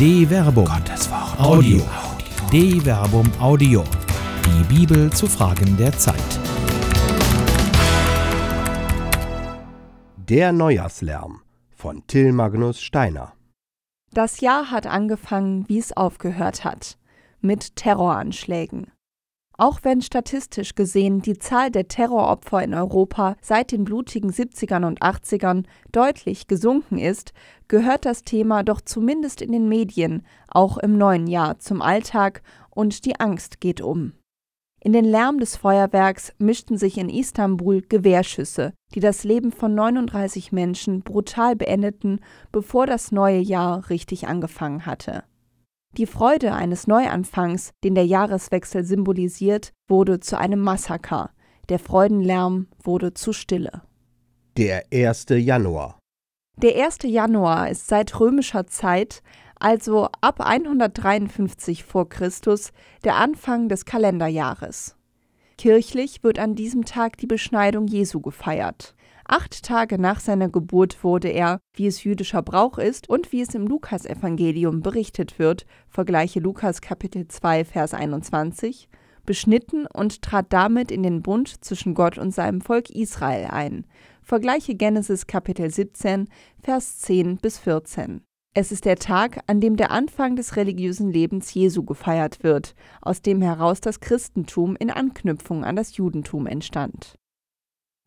De Verbum. Gottes Wort. Audio. De Verbum Audio. Die Bibel zu Fragen der Zeit. Der Neujahrslärm von Till Magnus Steiner. Das Jahr hat angefangen, wie es aufgehört hat, mit Terroranschlägen. Auch wenn statistisch gesehen die Zahl der Terroropfer in Europa seit den blutigen 70ern und 80ern deutlich gesunken ist, gehört das Thema doch zumindest in den Medien auch im neuen Jahr zum Alltag und die Angst geht um. In den Lärm des Feuerwerks mischten sich in Istanbul Gewehrschüsse, die das Leben von 39 Menschen brutal beendeten, bevor das neue Jahr richtig angefangen hatte. Die Freude eines Neuanfangs, den der Jahreswechsel symbolisiert, wurde zu einem Massaker. Der Freudenlärm wurde zu Stille. Der 1. Januar. Der 1. Januar ist seit römischer Zeit, also ab 153 vor Christus, der Anfang des Kalenderjahres. Kirchlich wird an diesem Tag die Beschneidung Jesu gefeiert. Acht Tage nach seiner Geburt wurde er, wie es jüdischer Brauch ist und wie es im Lukasevangelium berichtet wird, vergleiche Lukas Kapitel 2 Vers 21, beschnitten und trat damit in den Bund zwischen Gott und seinem Volk Israel ein. Vergleiche Genesis Kapitel 17 Vers 10 bis 14. Es ist der Tag, an dem der Anfang des religiösen Lebens Jesu gefeiert wird, aus dem heraus das Christentum in Anknüpfung an das Judentum entstand.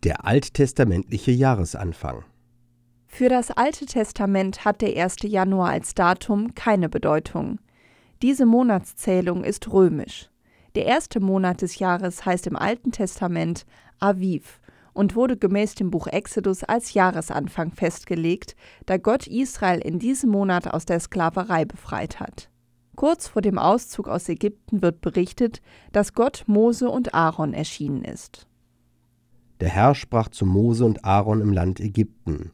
Der alttestamentliche Jahresanfang. Für das Alte Testament hat der 1. Januar als Datum keine Bedeutung. Diese Monatszählung ist römisch. Der erste Monat des Jahres heißt im Alten Testament Aviv und wurde gemäß dem Buch Exodus als Jahresanfang festgelegt, da Gott Israel in diesem Monat aus der Sklaverei befreit hat. Kurz vor dem Auszug aus Ägypten wird berichtet, dass Gott Mose und Aaron erschienen ist. Der Herr sprach zu Mose und Aaron im Land Ägypten: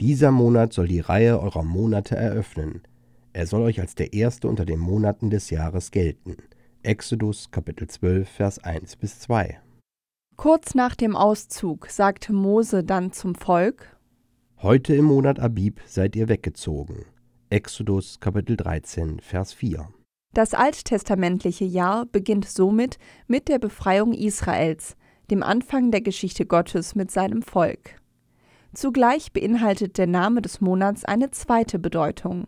Dieser Monat soll die Reihe eurer Monate eröffnen. Er soll euch als der erste unter den Monaten des Jahres gelten. Exodus Kapitel 12, Vers 1 bis 2. Kurz nach dem Auszug sagte Mose dann zum Volk: Heute im Monat Abib seid ihr weggezogen. Exodus Kapitel 13, Vers 4. Das alttestamentliche Jahr beginnt somit mit der Befreiung Israels, dem Anfang der Geschichte Gottes mit seinem Volk. Zugleich beinhaltet der Name des Monats eine zweite Bedeutung.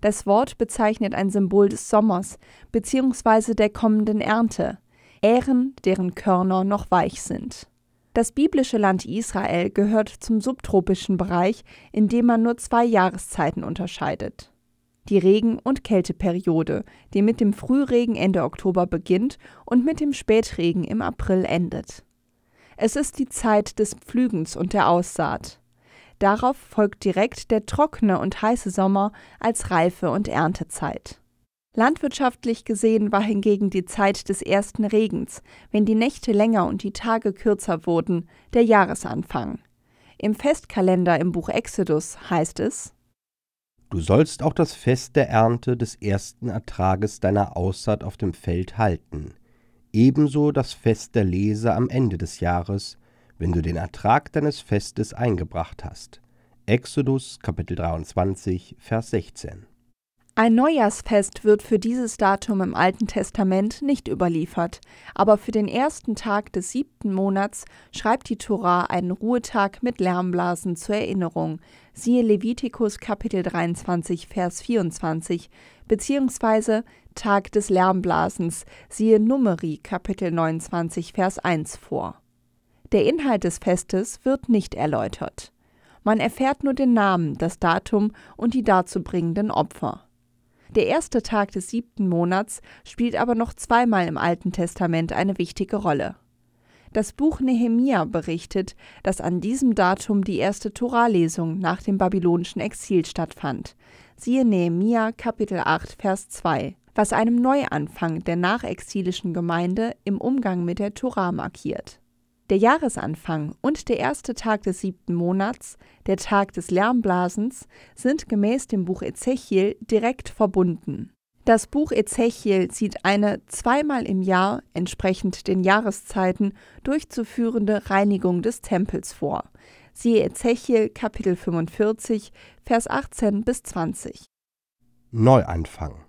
Das Wort bezeichnet ein Symbol des Sommers bzw. der kommenden Ernte, Ähren, deren Körner noch weich sind. Das biblische Land Israel gehört zum subtropischen Bereich, in dem man nur zwei Jahreszeiten unterscheidet die Regen- und Kälteperiode, die mit dem Frühregen Ende Oktober beginnt und mit dem Spätregen im April endet. Es ist die Zeit des Pflügens und der Aussaat. Darauf folgt direkt der trockene und heiße Sommer als Reife- und Erntezeit. Landwirtschaftlich gesehen war hingegen die Zeit des ersten Regens, wenn die Nächte länger und die Tage kürzer wurden, der Jahresanfang. Im Festkalender im Buch Exodus heißt es Du sollst auch das Fest der Ernte des ersten Ertrages deiner Aussaat auf dem Feld halten, ebenso das Fest der Lese am Ende des Jahres, wenn du den Ertrag deines Festes eingebracht hast. Exodus Kapitel 23, Vers 16. Ein Neujahrsfest wird für dieses Datum im Alten Testament nicht überliefert, aber für den ersten Tag des siebten Monats schreibt die Tora einen Ruhetag mit Lärmblasen zur Erinnerung, siehe Levitikus Kapitel 23, Vers 24, beziehungsweise Tag des Lärmblasens, siehe Numeri Kapitel 29, Vers 1 vor. Der Inhalt des Festes wird nicht erläutert. Man erfährt nur den Namen, das Datum und die dazu bringenden Opfer. Der erste Tag des siebten Monats spielt aber noch zweimal im Alten Testament eine wichtige Rolle. Das Buch Nehemia berichtet, dass an diesem Datum die erste Toralesung nach dem babylonischen Exil stattfand. Siehe Nehemia Kapitel 8 Vers 2, was einem Neuanfang der nachexilischen Gemeinde im Umgang mit der Tora markiert. Der Jahresanfang und der erste Tag des siebten Monats, der Tag des Lärmblasens, sind gemäß dem Buch Ezechiel direkt verbunden. Das Buch Ezechiel sieht eine zweimal im Jahr, entsprechend den Jahreszeiten, durchzuführende Reinigung des Tempels vor. Siehe Ezechiel Kapitel 45, Vers 18 bis 20. Neuanfang.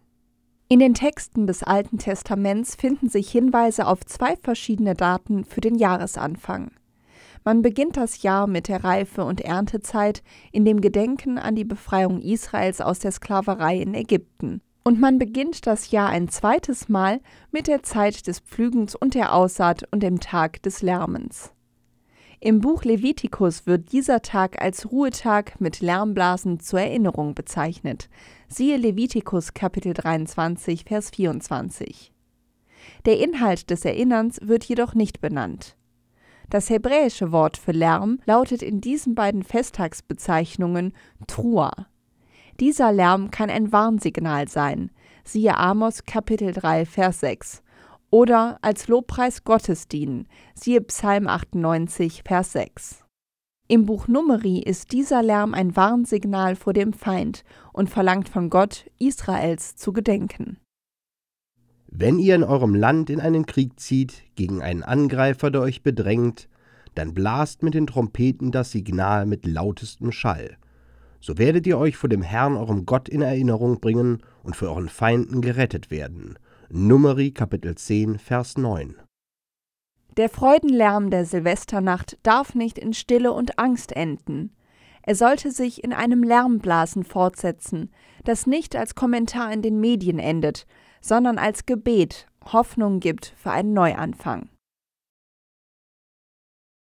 In den Texten des Alten Testaments finden sich Hinweise auf zwei verschiedene Daten für den Jahresanfang. Man beginnt das Jahr mit der Reife- und Erntezeit in dem Gedenken an die Befreiung Israels aus der Sklaverei in Ägypten. Und man beginnt das Jahr ein zweites Mal mit der Zeit des Pflügens und der Aussaat und dem Tag des Lärmens. Im Buch Levitikus wird dieser Tag als Ruhetag mit Lärmblasen zur Erinnerung bezeichnet. Siehe Levitikus Kapitel 23, Vers 24. Der Inhalt des Erinnerns wird jedoch nicht benannt. Das hebräische Wort für Lärm lautet in diesen beiden Festtagsbezeichnungen Trua. Dieser Lärm kann ein Warnsignal sein, siehe Amos Kapitel 3, Vers 6, oder als Lobpreis Gottes dienen, siehe Psalm 98, Vers 6. Im Buch Numeri ist dieser Lärm ein Warnsignal vor dem Feind und verlangt von Gott, Israels zu gedenken. Wenn ihr in eurem Land in einen Krieg zieht, gegen einen Angreifer, der euch bedrängt, dann blast mit den Trompeten das Signal mit lautestem Schall. So werdet ihr euch vor dem Herrn eurem Gott in Erinnerung bringen und für euren Feinden gerettet werden. Numeri Kapitel 10, Vers 9. Der Freudenlärm der Silvesternacht darf nicht in Stille und Angst enden. Er sollte sich in einem Lärmblasen fortsetzen, das nicht als Kommentar in den Medien endet, sondern als Gebet Hoffnung gibt für einen Neuanfang.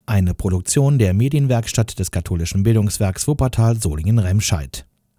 Eine Produktion der Medienwerkstatt des katholischen Bildungswerks Wuppertal Solingen-Remscheid.